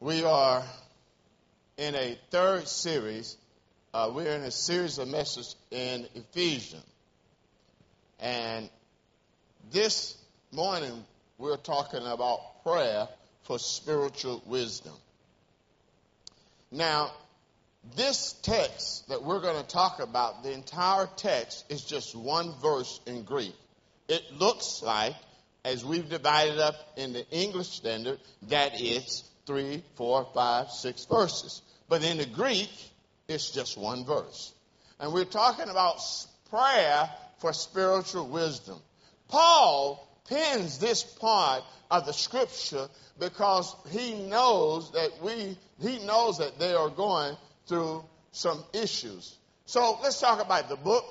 We are in a third series. Uh, we're in a series of messages in Ephesians. And this morning, we're talking about prayer for spiritual wisdom. Now, this text that we're going to talk about, the entire text is just one verse in Greek. It looks like, as we've divided up in the English standard, that it's three, four, five, six verses. But in the Greek, it's just one verse. And we're talking about prayer for spiritual wisdom. Paul pens this part of the scripture because he knows that we, he knows that they are going through some issues. So let's talk about the book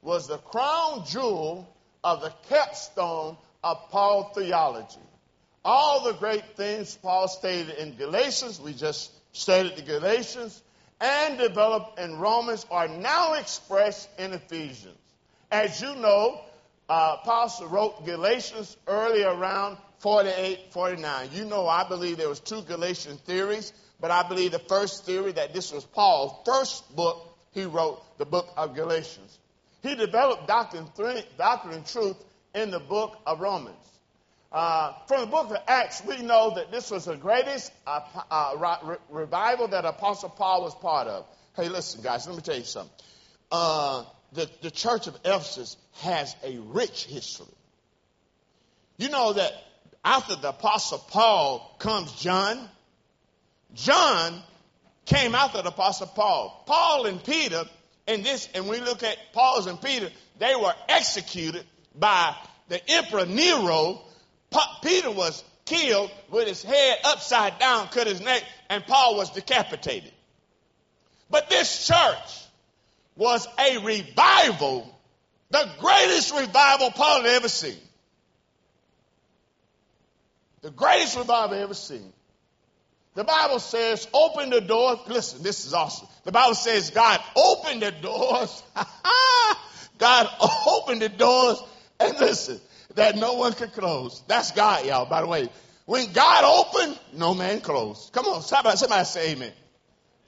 was the crown jewel of the capstone of Paul theology. All the great things Paul stated in Galatians, we just stated the Galatians, and developed in Romans are now expressed in Ephesians. As you know, uh, Paul wrote Galatians early around 48, 49. You know, I believe there was two Galatian theories, but I believe the first theory that this was Paul's first book he wrote, the book of Galatians. He developed doctrine, doctrine and truth in the book of Romans. Uh, from the book of Acts, we know that this was the greatest uh, uh, re- revival that Apostle Paul was part of. Hey, listen, guys, let me tell you something. Uh, the, the church of Ephesus has a rich history. You know that after the Apostle Paul comes John. John came after the Apostle Paul. Paul and Peter, and this, and we look at Paul's and Peter, they were executed by the Emperor Nero Peter was killed with his head upside down, cut his neck, and Paul was decapitated. But this church was a revival, the greatest revival Paul had ever seen. The greatest revival I've ever seen. The Bible says, open the doors. Listen, this is awesome. The Bible says, God opened the doors. God opened the doors. And listen, that no one could close. That's God, y'all, by the way. When God opened, no man closed. Come on, somebody, somebody say amen.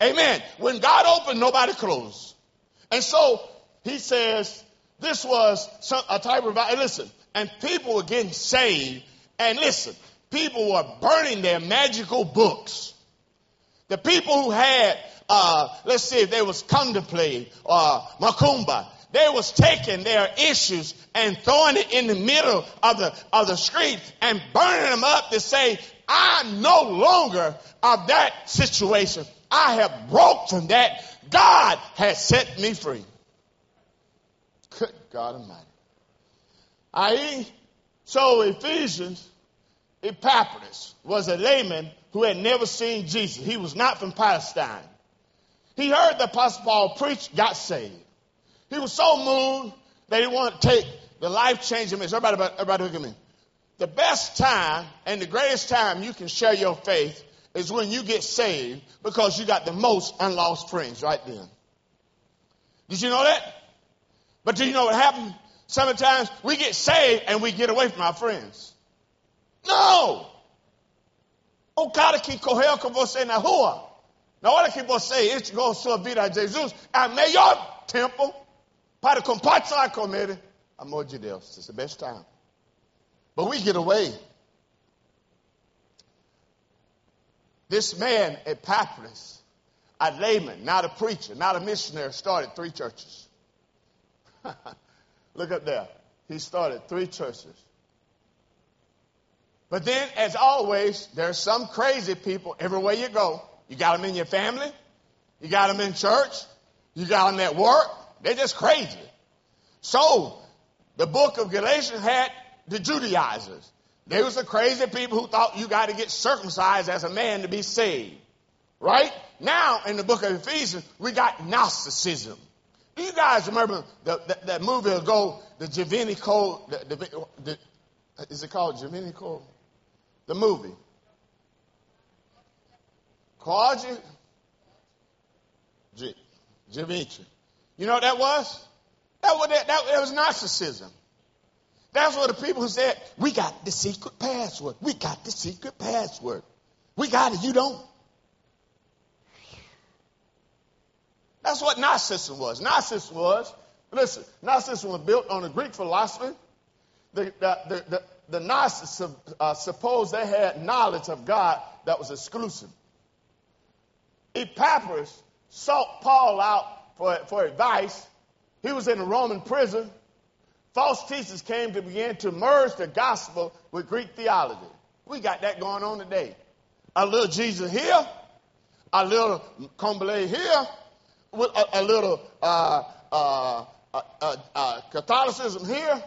Amen. When God opened, nobody closed. And so he says this was some, a type of, listen, and people were getting saved. And listen, people were burning their magical books. The people who had, uh, let's see if they was contemplating, uh, Macumba, they was taking their issues and throwing it in the middle of the, of the street and burning them up to say, I'm no longer of that situation. I have broke from that. God has set me free. Good God Almighty. I, so Ephesians, Epaphras was a layman who had never seen Jesus. He was not from Palestine. He heard the Apostle Paul preach, got saved. He was so moved that he wanted to take the life changing message. Everybody, everybody look at me. The best time and the greatest time you can share your faith is when you get saved because you got the most unlost friends right then. Did you know that? But do you know what happened? Sometimes we get saved and we get away from our friends. No! O cara que correu com você na rua, na hora que você entregou sua vida a Jesus, é a melhor tempo para compartilhar com ele amor de Deus. It's the best time. But we get away. This man, Epaphras, a layman, not a preacher, not a missionary, started three churches. Look up there. He started three churches. But then, as always, there's some crazy people everywhere you go. You got them in your family. You got them in church. You got them at work. They're just crazy. So, the book of Galatians had the Judaizers. They was the crazy people who thought you got to get circumcised as a man to be saved. Right? Now, in the book of Ephesians, we got Gnosticism. Do you guys remember the, the, that movie ago, the Javini? The, the, the, is it called Javini? The movie. Quadri? Javinci. You know what that was? That was, that, that, was Gnosticism. That's what the people who said, we got the secret password. We got the secret password. We got it, you don't. That's what Gnosticism was. Narcissism was, listen, Gnosticism was built on the Greek philosophy. The, the, the, the, the narcissists uh, supposed they had knowledge of God that was exclusive. Epaphras sought Paul out for, for advice. He was in a Roman prison. False teachers came to begin to merge the gospel with Greek theology. We got that going on today. A little Jesus here, a little Candomblé here, with a, a little uh, uh, uh, uh, Catholicism here.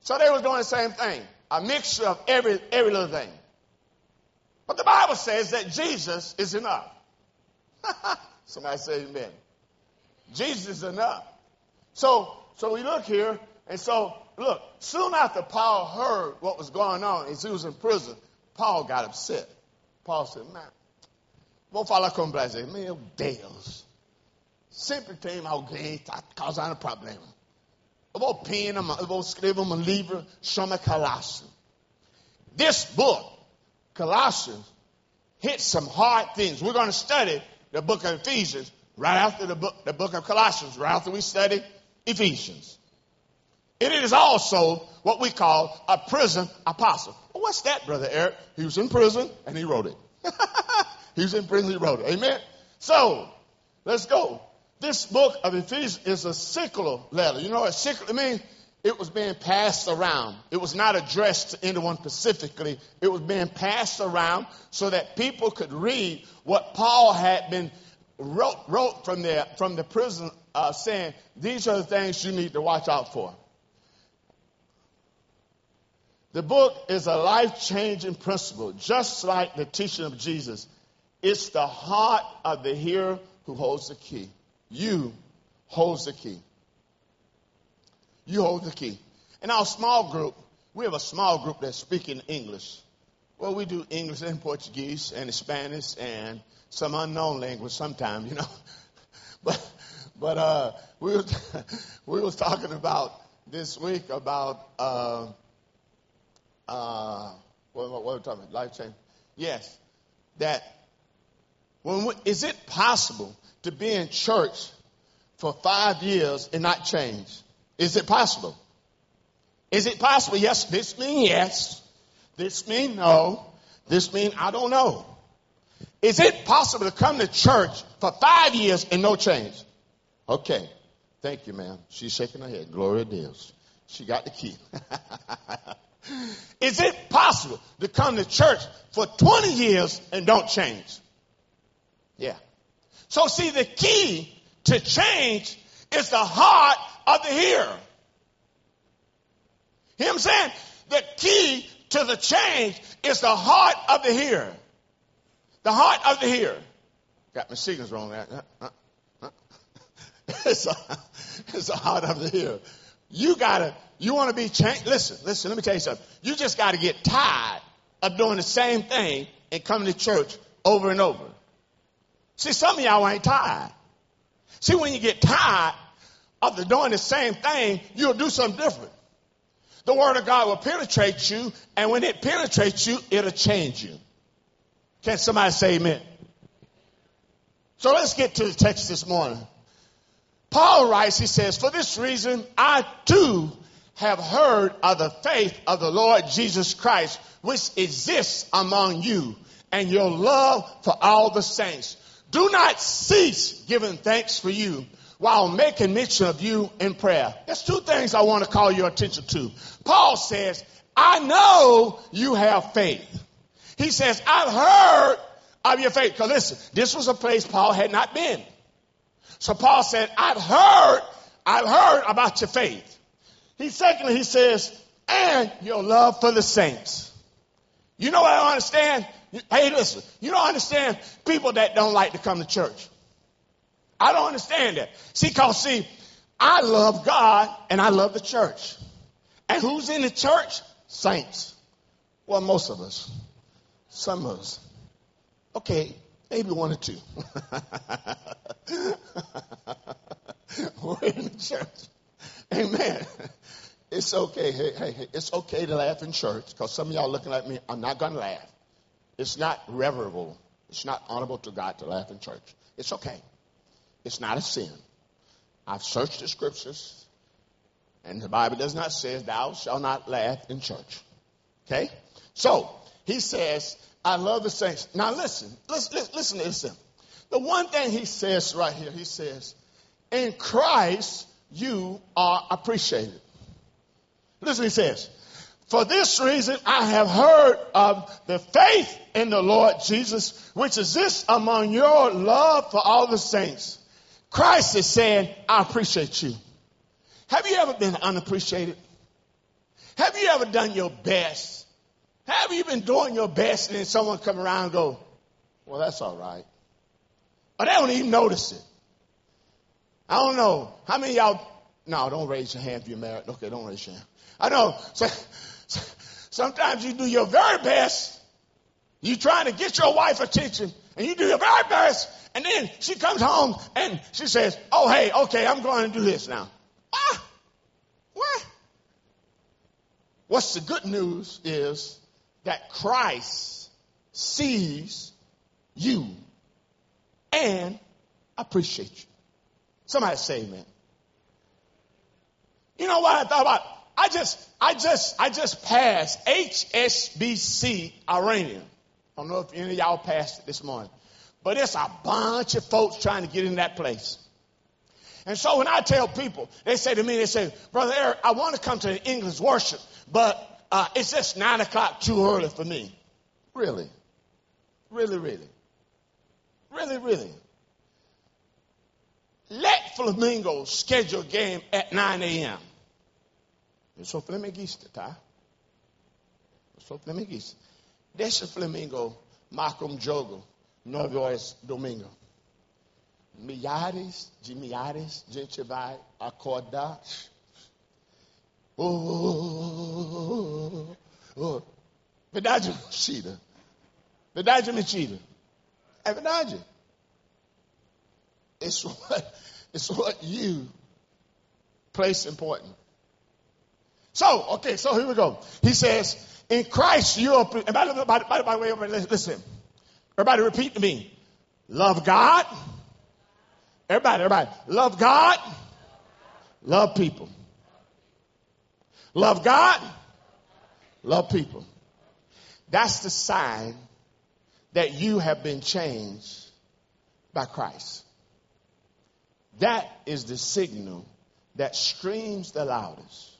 So they were doing the same thing, a mixture of every every little thing. But the Bible says that Jesus is enough. Somebody say amen. Jesus is enough. So so we look here, and so look, soon after Paul heard what was going on as he was in prison, Paul got upset. Paul said, Man, vou falar com o Brasil. Meu Deus. Sempre tem alguém que está causando problema. Eu vou pena, eu vou escrever um livro chama Colossians. This book, Colossians, hits some hard things. We're going to study the book of Ephesians right after the book, the book of Colossians, right after we study Ephesians. It is also what we call a prison epistle. What's that, Brother Eric? He was in prison and he wrote it. he was in prison, he wrote it. Amen? So, let's go. This book of Ephesians is a circular letter. You know what circular means? It was being passed around. It was not addressed to anyone specifically. It was being passed around so that people could read what Paul had been wrote, wrote from the, from the prison uh, saying, these are the things you need to watch out for. The book is a life changing principle, just like the teaching of Jesus. It's the heart of the hearer who holds the key. You holds the key. You hold the key. In our small group, we have a small group that's speaking English. Well, we do English and Portuguese and Spanish and some unknown language sometimes, you know. but but uh, we was we was talking about this week about uh, uh, what, what, what we talking about? Life change. Yes, that when we, is it possible to be in church for five years and not change? Is it possible? Is it possible? Yes. This means yes. This means no. This means I don't know. Is it possible to come to church for five years and no change? Okay. Thank you, ma'am. She's shaking her head. Gloria Deus. She got the key. Is it possible to come to church for 20 years and don't change? Yeah. So see, the key to change is the heart of the hearer. Know what I'm saying? The key to the change is the heart of the hearer. The heart of the hearer. Got my signals wrong there. Uh, uh, uh. it's, a, it's the heart of the hearer. You gotta, you wanna be changed. Listen, listen, let me tell you something. You just gotta get tired of doing the same thing and coming to church over and over. See, some of y'all ain't tired. See, when you get tired of the doing the same thing, you'll do something different. The word of God will penetrate you, and when it penetrates you, it'll change you. Can somebody say amen? So let's get to the text this morning. Paul writes, he says, For this reason, I too have heard of the faith of the Lord Jesus Christ, which exists among you, and your love for all the saints. Do not cease giving thanks for you while making mention of you in prayer. There's two things I want to call your attention to. Paul says, I know you have faith. He says, I've heard of your faith. Because listen, this was a place Paul had not been. So Paul said, I've heard, I've heard about your faith. He secondly, he says, and your love for the saints. You know what I don't understand? Hey, listen, you don't understand people that don't like to come to church. I don't understand that. See, cause see, I love God and I love the church. And who's in the church? Saints. Well, most of us. Us. Okay, maybe one or two. We're in the church. Amen. It's okay. Hey, hey, hey, it's okay to laugh in church because some of y'all looking at me. I'm not going to laugh. It's not reverable. It's not honorable to God to laugh in church. It's okay. It's not a sin. I've searched the scriptures, and the Bible does not say, Thou shalt not laugh in church. Okay? So, he says, I love the saints. Now, listen, listen, listen this. The one thing he says right here, he says, In Christ, you are appreciated. Listen, he says, For this reason, I have heard of the faith in the Lord Jesus, which is this among your love for all the saints. Christ is saying, I appreciate you. Have you ever been unappreciated? Have you ever done your best? Have you been doing your best and then someone come around and go, well, that's all right. Or they don't even notice it. I don't know. How many y'all, no, don't raise your hand if you're married. Okay, don't raise your hand. I know. So, sometimes you do your very best. You're trying to get your wife attention and you do your very best and then she comes home and she says, Oh, hey, okay, I'm going to do this now. Ah, what? What's the good news is that Christ sees you and appreciates you. Somebody say amen. You know what I thought about? I just, I just, I just passed HSBC Arena. I don't know if any of y'all passed it this morning. But it's a bunch of folks trying to get in that place. And so when I tell people, they say to me, they say, Brother Eric, I want to come to the English worship, but uh, it's just nine o'clock too early for me. Really? Really, really? Really, really? Let Flamengo schedule game at 9 a.m. Isso flamenguista, tá? Eu sou flamenguista. Deixa Flamengo marcar jogo 9 horas domingo. Milhares de milhares de gente vai acordar. Oh, oh. Verdade mentira? Verdade ou mentira? É verdade. It's what, it's what you place important. So, okay, so here we go. He says, in Christ you are, by, by, by, by the way, everybody, listen. Everybody repeat to me. Love God. Everybody, everybody. Love God. Love people. Love God. Love people. That's the sign that you have been changed by Christ. That is the signal that screams the loudest.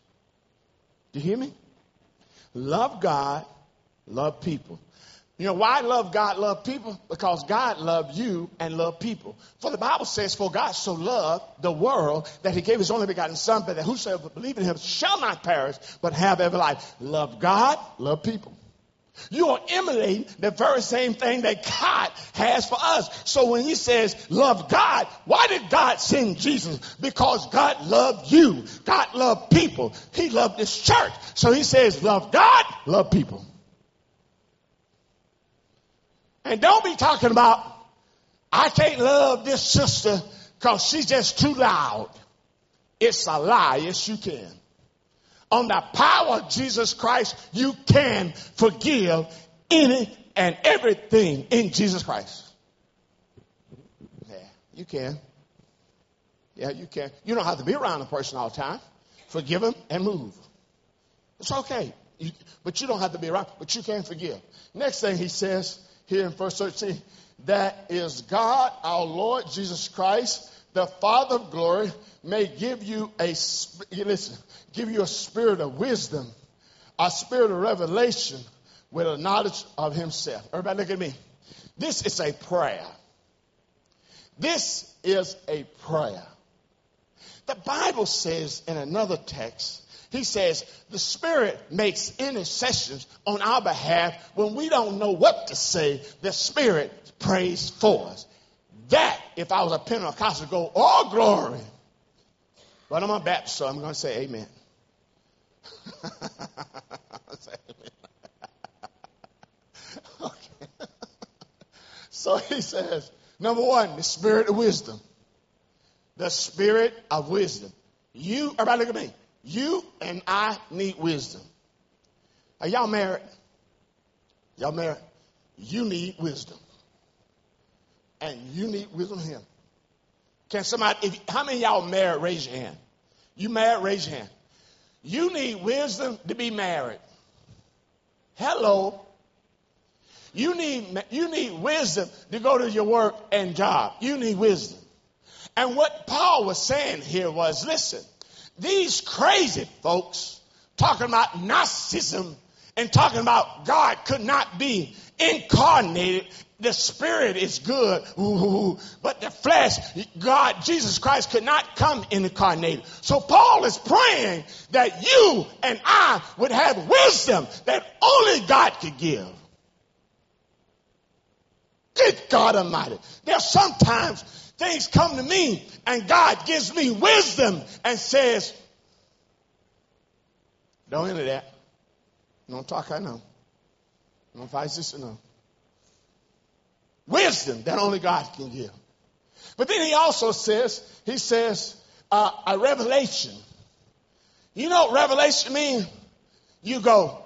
Do you hear me? Love God, love people. You know why love God, love people? Because God loved you and loved people. For the Bible says, For God so loved the world that he gave his only begotten Son, but that whosoever believe in him shall not perish, but have ever life. Love God, love people. You are emulating the very same thing that God has for us. So when he says, love God, why did God send Jesus? Because God loved you. God loved people. He loved this church. So he says, love God, love people. And don't be talking about, I can't love this sister because she's just too loud. It's a lie. Yes, you can. On the power of Jesus Christ, you can forgive any and everything in Jesus Christ. Yeah, you can. Yeah, you can. You don't have to be around a person all the time. Forgive them and move. It's okay. You, but you don't have to be around, but you can forgive. Next thing he says, here in verse 13. That is God, our Lord Jesus Christ, the Father of glory, may give you a listen, give you a spirit of wisdom, a spirit of revelation with a knowledge of himself. Everybody look at me. This is a prayer. This is a prayer. The Bible says in another text he says the Spirit makes intercessions on our behalf when we don't know what to say. The Spirit prays for us. That, if I was a Pentecostal, go, oh, glory. But I'm a Baptist, so I'm going to say amen. so he says, number one, the spirit of wisdom. The spirit of wisdom. You, everybody look at me. You and I need wisdom. Are y'all married? Y'all married? You need wisdom. And you need wisdom him. Can somebody, if, how many y'all married? Raise your hand. You married? Raise your hand. You need wisdom to be married. Hello. You need, you need wisdom to go to your work and job. You need wisdom. And what Paul was saying here was, listen, these crazy folks talking about Gnosticism and talking about God could not be incarnated. The spirit is good, but the flesh, God, Jesus Christ could not come incarnated. So Paul is praying that you and I would have wisdom that only God could give. Good God Almighty. There's sometimes things come to me and God gives me wisdom and says, don't enter that. Don't talk, I know. Don't fight sister, no. Wisdom that only God can give. But then he also says, he says, uh, a revelation. You know what revelation means? You go,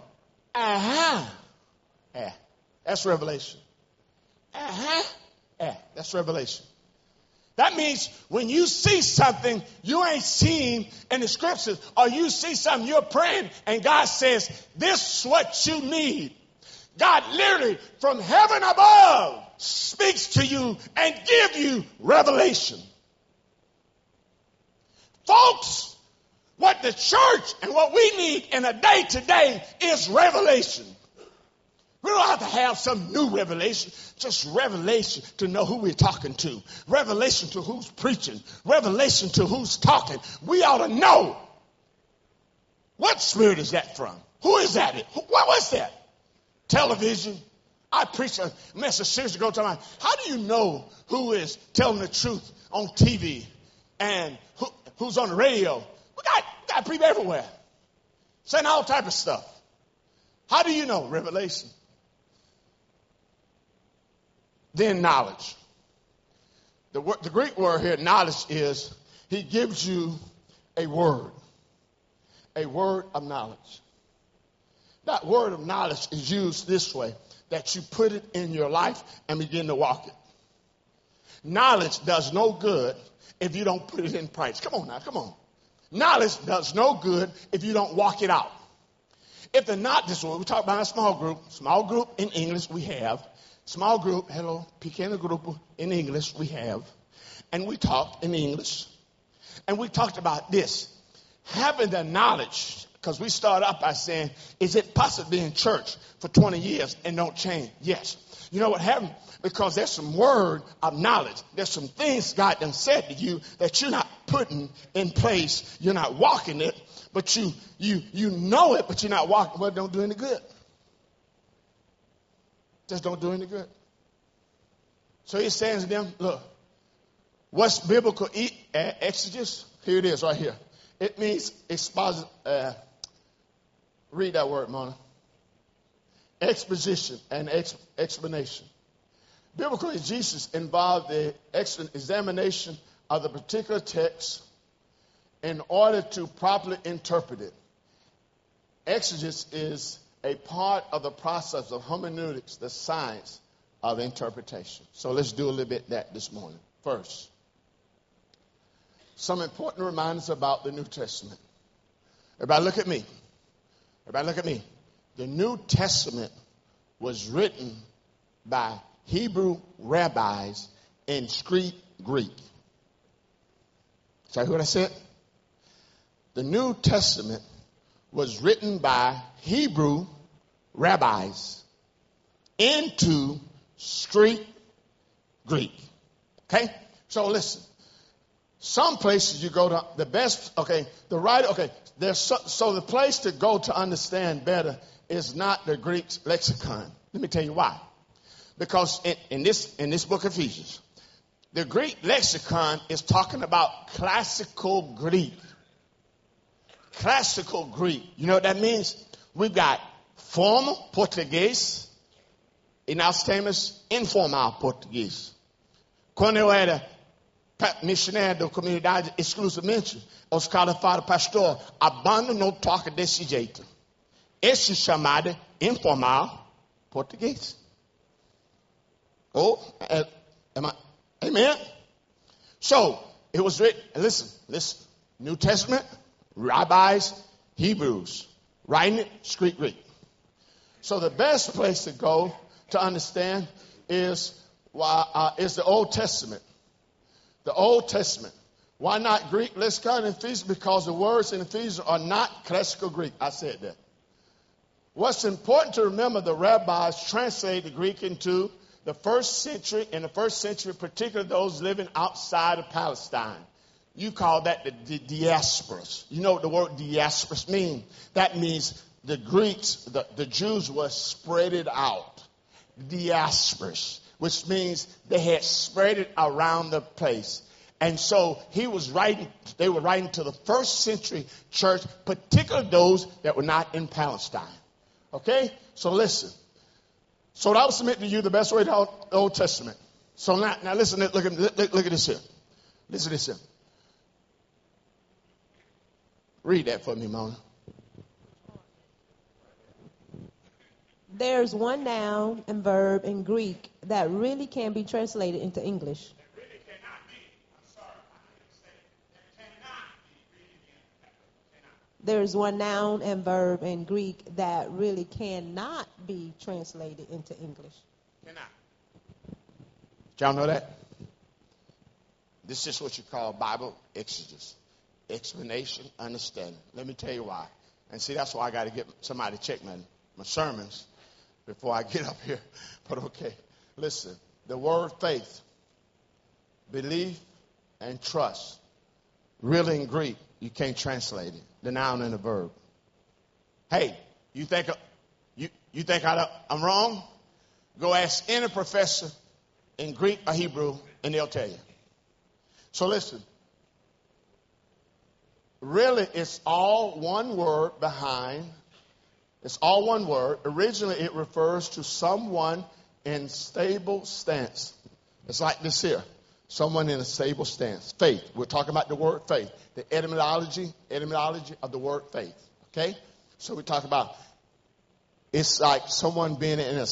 uh-huh. Yeah, that's revelation. Uh-huh. Yeah, that's revelation. That means when you see something you ain't seen in the scriptures, or you see something you're praying, and God says, This is what you need. God literally from heaven above speaks to you and give you revelation. Folks, what the church and what we need in a day to day is revelation. We don't have to have some new revelation, just revelation to know who we're talking to, revelation to who's preaching, revelation to who's talking. We ought to know what spirit is that from? Who is that? What was that? Television. I preached a message years ago talking my, how do you know who is telling the truth on TV and who, who's on the radio? We got, we got people everywhere saying all type of stuff. How do you know? Revelation then knowledge. The, the Greek word here, knowledge, is he gives you a word, a word of knowledge. That word of knowledge is used this way that you put it in your life and begin to walk it. Knowledge does no good if you don't put it in practice. Come on now, come on. Knowledge does no good if you don't walk it out. If they're not this way, we talk about a small group. Small group in English we have small group, hello, pequeno grupo in English we have, and we talked in English, and we talked about this. Having the knowledge, because we start up by saying, is it possible to be in church for 20 years and don't change? Yes. You know what happened? Because there's some word of knowledge. There's some things God done said to you that you're not putting in place. You're not walking it, but you you you know it, but you're not walking. Well, don't do any good. Just don't do any good. So he says to them, look, what's biblical e- uh, exegesis? Here it is right here. It means exposit. Uh, read that word, Mona. Exposition and ex- explanation. Biblical exegesis involves the ex- examination of the particular text in order to properly interpret it. Exegesis is a part of the process of hermeneutics, the science of interpretation. So let's do a little bit that this morning. First, some important reminders about the New Testament. Everybody look at me. Everybody look at me. The New Testament was written by Hebrew rabbis in street Greek. Sorry, what I said? The New Testament was written by Hebrew rabbis into street Greek. Okay? So listen. Some places you go to, the best, okay, the right, okay, there's so, so the place to go to understand better is not the Greek lexicon. Let me tell you why. Because in, in this, in this book of Ephesians, the Greek lexicon is talking about classical Greek. Classical Greek. You know what that means? We've got formal português e nós temos informal português. Quando eu era missionário da comunidade exclusivamente, os caras falam, pastor, a banda não toca desse jeito. Esse chamado informal português. Oh, uh, am I, amen? So, it was written, listen, listen, New Testament, rabbis, Hebrews, writing it, Greek, Greek. So the best place to go to understand is, uh, is the Old Testament. The Old Testament. Why not Greek? Let's go to Ephesians because the words in Ephesians are not classical Greek. I said that. What's important to remember, the rabbis translate the Greek into the first century, in the first century, particularly those living outside of Palestine. You call that the, the diasporas. You know what the word diasporas means? That means the Greeks, the, the Jews were spread it out. Diasporas, which means they had spread it around the place. And so he was writing, they were writing to the first century church, particularly those that were not in Palestine. Okay? So listen. So I will submit to you the best way to the Old Testament. So now, now listen, look at, look, look at this here. Listen to this here. Read that for me, Mona. There's one noun and verb in Greek that really can be translated into English. there's one noun and verb in Greek that really cannot be translated into English. Cannot. Y'all know that? This is what you call Bible exegesis. Explanation, understanding. Let me tell you why. And see, that's why I got to get somebody to check my, my sermons before I get up here. But okay, listen. The word faith, belief, and trust, really in Greek, you can't translate it the noun and the verb. Hey, you think you, you think I, I'm wrong? Go ask any professor in Greek or Hebrew, and they'll tell you. So listen. Really, it's all one word behind. It's all one word. Originally, it refers to someone in stable stance. It's like this here. Someone in a stable stance. Faith. We're talking about the word faith. The etymology, etymology of the word faith. Okay? So we talk about it's like someone being in a,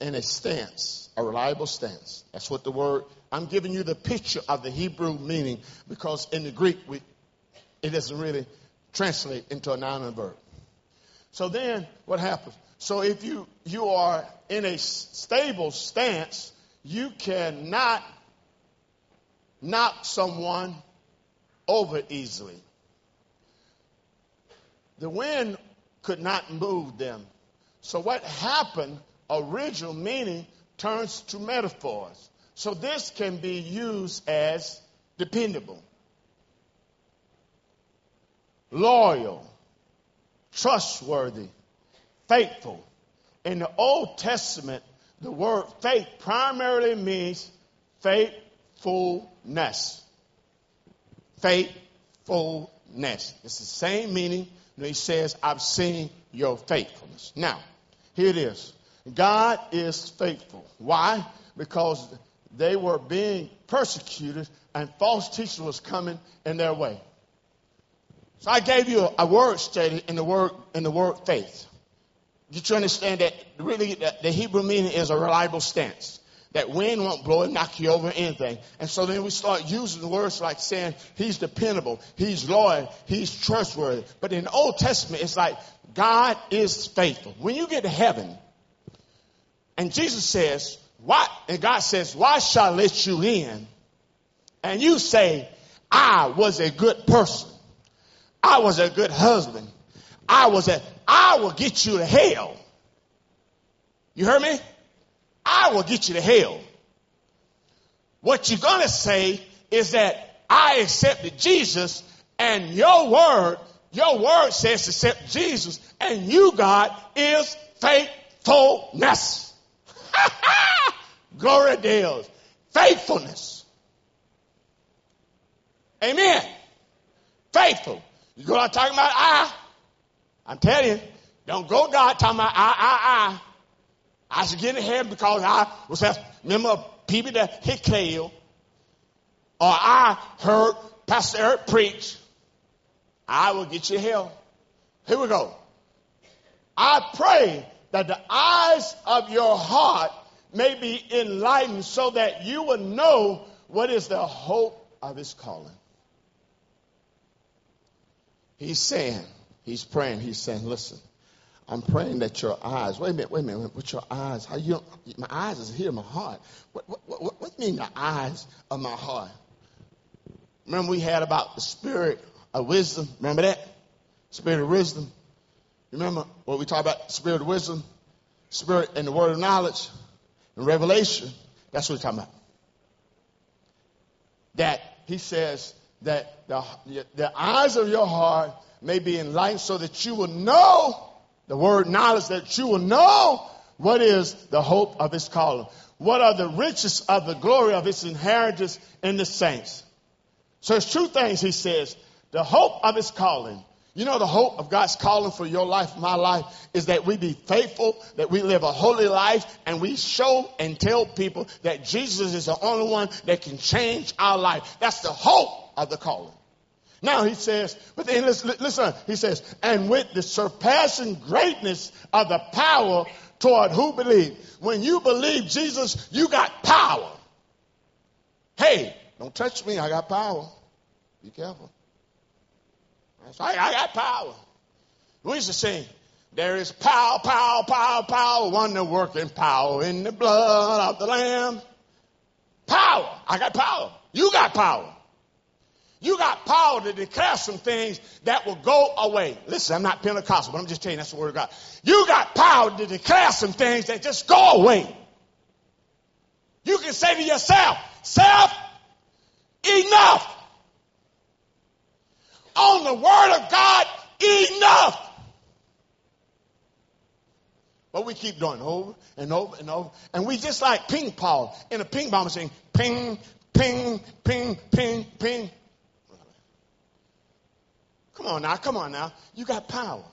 in a stance, a reliable stance. That's what the word, I'm giving you the picture of the Hebrew meaning because in the Greek, we, it doesn't really translate into a noun and verb. So then what happens? So if you, you are in a stable stance, you cannot knock someone over easily. The wind could not move them. So what happened, original meaning, turns to metaphors. So this can be used as dependable, loyal, trustworthy, faithful. In the Old Testament, the word faith primarily means faithfulness. Faithfulness. It's the same meaning when he says, I've seen your faithfulness. Now, here it is. God is faithful. Why? Because they were being persecuted and false teachers was coming in their way. So I gave you a, word study in the word in the word faith. Did you understand that really the, the Hebrew meaning is a reliable stance? that wind won't blow and knock you over anything. And so then we start using words like saying he's dependable, he's loyal, he's trustworthy. But in the Old Testament, it's like God is faithful. When you get to heaven, and Jesus says, Why And God says, "Why shall I let you in?" And you say, "I was a good person. I was a good husband. I was a. I will get you to hell." You heard me? I will get you to hell. What you're going to say is that I accepted Jesus and your word, your word says accept Jesus and you, God, is faithfulness. Glory to. Faithfulness. Amen. Faithful. You go out talking about I. I'm telling you, don't go God talking about I, I, I. I should get in heaven because I was a member of people that hit Kale, or I heard Pastor Eric preach. I will get you hell. Here we go. I pray that the eyes of your heart may be enlightened so that you will know what is the hope of his calling. He's saying, he's praying, he's saying, listen, I'm praying that your eyes, wait a minute, wait a minute, with your eyes, how you, my eyes is here, my heart. What, what, what, what mean the eyes of my heart? Remember we had about the spirit of wisdom, remember that? Spirit of wisdom. Remember what we talked about, spirit of wisdom, spirit and the word of knowledge and revelation. That's what we're talking about. That he says that the, the eyes of your heart may be enlightened so that you will know the word knowledge, that you will know what is the hope of his calling. What are the riches of the glory of his inheritance in the saints? So it's two things he says. The hope of his calling you know, the hope of God's calling for your life, my life, is that we be faithful, that we live a holy life, and we show and tell people that Jesus is the only one that can change our life. That's the hope of the calling. Now he says, but then listen, listen, he says, and with the surpassing greatness of the power toward who believe. When you believe Jesus, you got power. Hey, don't touch me, I got power. Be careful. I, I got power. We used to sing, there is power, power, power, power, wonder working power in the blood of the Lamb. Power. I got power. You got power. You got power to declare some things that will go away. Listen, I'm not Pentecostal, but I'm just telling you that's the word of God. You got power to declare some things that just go away. You can say to yourself, self, enough on the word of God enough. But we keep doing over and over and over. And we just like ping pong in a ping pong machine. Ping, ping, ping, ping, ping. Come on now, come on now. You got power.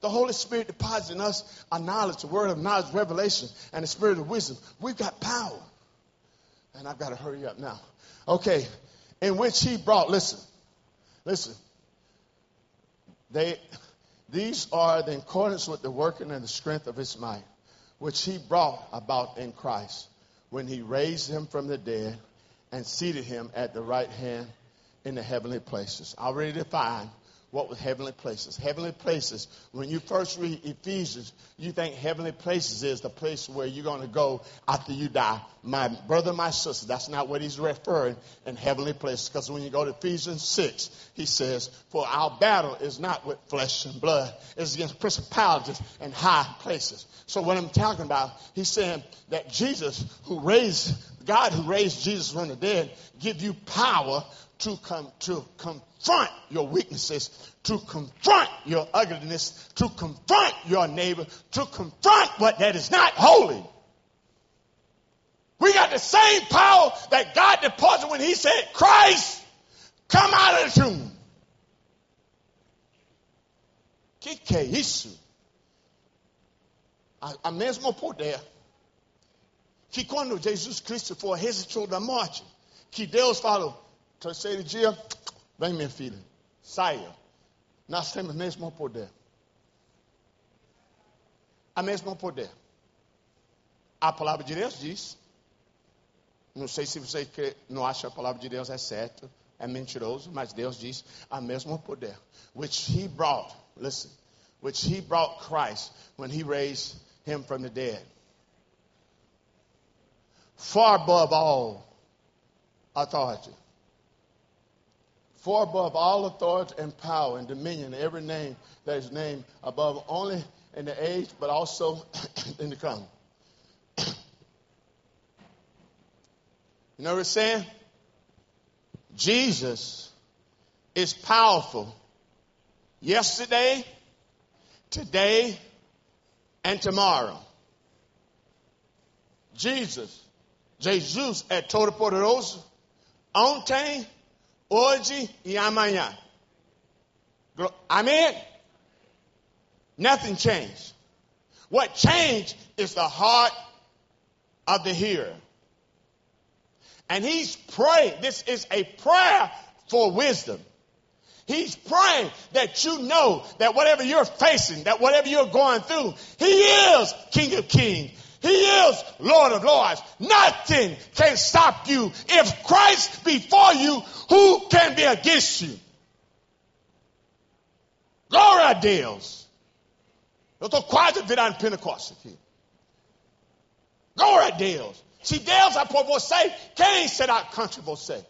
The Holy Spirit deposits in us a knowledge, the word of knowledge, revelation, and the spirit of wisdom. We've got power. And I've got to hurry up now. Okay. In which he brought, listen, Listen, they, these are the accordance with the working and the strength of his might, which he brought about in Christ when he raised him from the dead and seated him at the right hand in the heavenly places. I already defined what was heavenly places. Heavenly places, when you first read Ephesians, you think heavenly places is the place where you're going to go after you die. My brother, my sister, that's not what he's referring in heavenly places. Because when you go to Ephesians 6, he says, For our battle is not with flesh and blood, it's against principalities and high places. So what I'm talking about, he's saying that Jesus, who raised, God who raised Jesus from the dead, give you power to come to confront your weaknesses, to confront your ugliness, to confront your neighbor, to confront what that is not holy. We got the same power that God deposited when He said, Christ, come out of the tomb. É isso? A, mesma poder que quando Jesus Cristo foi ressuscitou da morte, que Deus falou, terceiro dia, vem minha filha, saia. Nós temos o mesmo poder. A mesmo poder. A palavra de Deus diz. Não sei se você não acha a palavra de Deus é certa, é mentiroso, mas Deus diz a mesmo poder. Which he brought, listen, which he brought Christ when he raised him from the dead. Far above all authority for above all authority and power and dominion, every name that is named above only in the age, but also in the coming. you know what it's saying? Jesus is powerful yesterday, today, and tomorrow. Jesus, Jesus é todo poderoso ontem, hoje e amanhã. Amen? Nothing changed. What changed is the heart of the hearer. And he's praying. This is a prayer for wisdom. He's praying that you know that whatever you're facing, that whatever you're going through, He is King of Kings. He is Lord of Lords. Nothing can stop you. If Christ be for you, who can be against you? Glória a Deus. Eu estou quase virando Pentecoste aqui. Glória a Deus. Se Deus é por você, quem será contra você?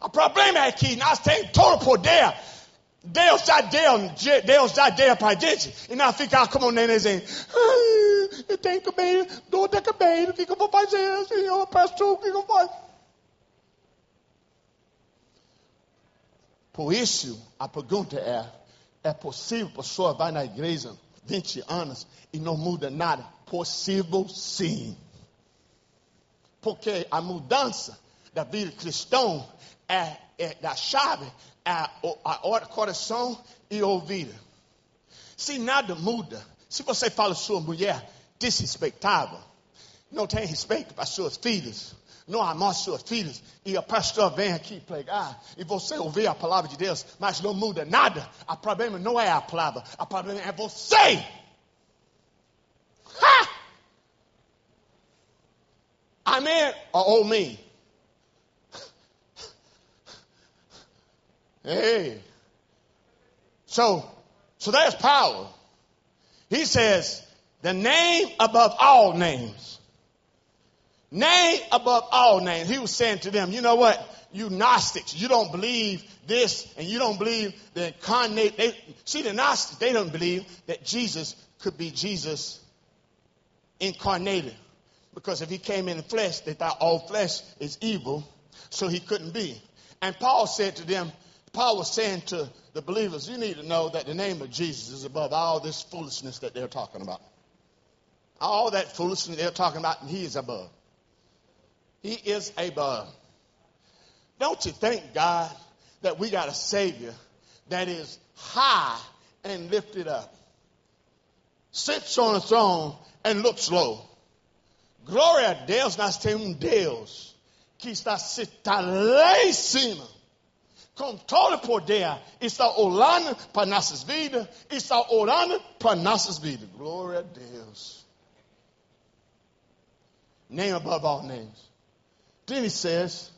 O problema é que nós temos todo o poder. Deus já deu, Deus já deu para a gente. E nós ficamos como um nenenzinho. Eu tenho bem, dor de cabelo. O que, eu vou fazer, Senhor? Pastor, o que, que eu faço? Por isso, a pergunta é: é possível a pessoa vai na igreja 20 anos e não muda nada? Possível sim. Porque a mudança da vida cristã é, é da chave, a, a, coração e ouvido. Se nada muda, se você fala sua mulher desrespeitável, não tem respeito para suas filhas, não amar suas filhas, e o pastor vem aqui pregar, e você ouvir a palavra de Deus, mas não muda nada, o problema não é a palavra, o problema é você. Ha! Amém ou me? Hey. So, so there's power. He says, the name above all names. Name above all names. He was saying to them, you know what? You Gnostics, you don't believe this and you don't believe the incarnate. They, see, the Gnostics, they don't believe that Jesus could be Jesus incarnated. Because if he came in the flesh, they thought all flesh is evil, so he couldn't be. And Paul said to them, Paul was saying to the believers, you need to know that the name of Jesus is above all this foolishness that they're talking about. All that foolishness they're talking about, and he is above. He is above. Don't you thank God that we got a Savior that is high and lifted up, sits on a throne and looks low. Glória Deus, nós temos um Deus que está sentado lá todo o poder, está olhando para nossas vidas, está orando para nossas vidas. Glória a Deus. Name above all names. Then he says,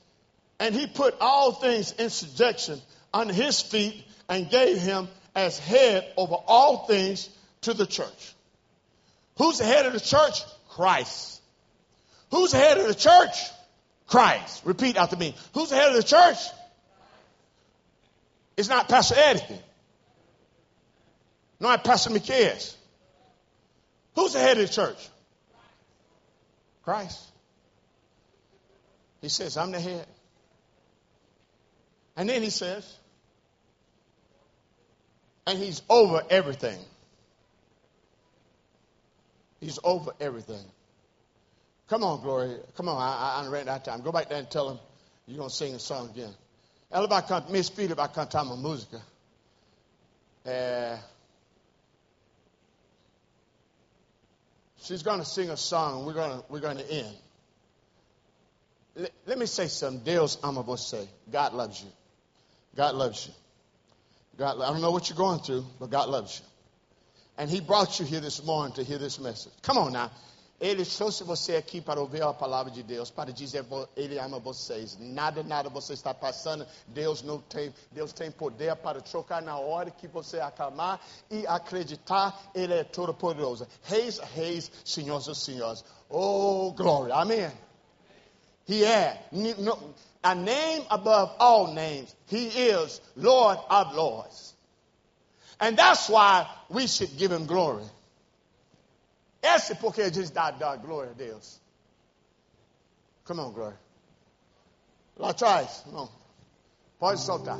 and he put all things in subjection under his feet and gave him as head over all things to the church. Who's the head of the church? Christ. Who's the head of the church? Christ. Repeat after me. Who's the head of the church? It's not Pastor Eddie. Not Pastor Miquez. Who's the head of the church? Christ. He says, I'm the head. And then he says, and he's over everything. He's over everything. Come on, Glory. Come on, I, I, I ran of time. Go back there and tell him you're going to sing a song again. Ela vai cantar, minha filha vai cantar uma música. É, uh, she's going to sing a song. We're going to, we're to end. Let, let me say something. Deus ama você. God loves you. God loves you. God, I don't know what you're going through, but God loves you. And He brought you here this morning to hear this message. Come on now. Ele trouxe você aqui para ouvir a palavra de Deus, para dizer Ele ama vocês. Nada, nada você está passando. Deus não tem, Deus tem poder para trocar na hora que você acalmar e acreditar. Ele é todo poderoso. Reis, reis, senhores e senhores. Oh, glória. Amém. He had a name above all names. He is Lord of Lords. And that's why we should give him glory. Esse porque a gente dá, dá glória a Deus. Come on, glória. Lá atrás, não. Pode soltar.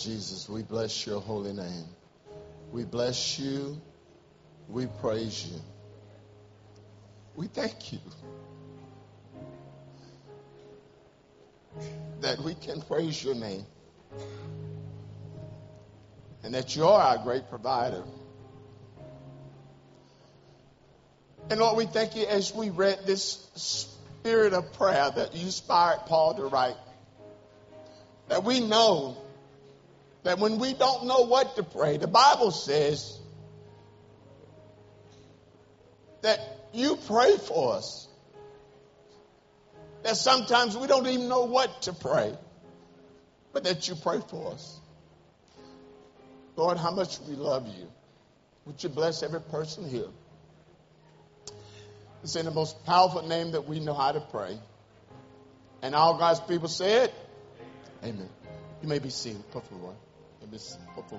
Jesus, we bless your holy name. We bless you. We praise you. We thank you that we can praise your name and that you're our great provider. And Lord, we thank you as we read this spirit of prayer that you inspired Paul to write that we know that when we don't know what to pray, the Bible says that you pray for us. That sometimes we don't even know what to pray, but that you pray for us. Lord, how much we love you. Would you bless every person here? It's in the most powerful name that we know how to pray. And all God's people said, Amen. You may be seated, por favor. Por favor.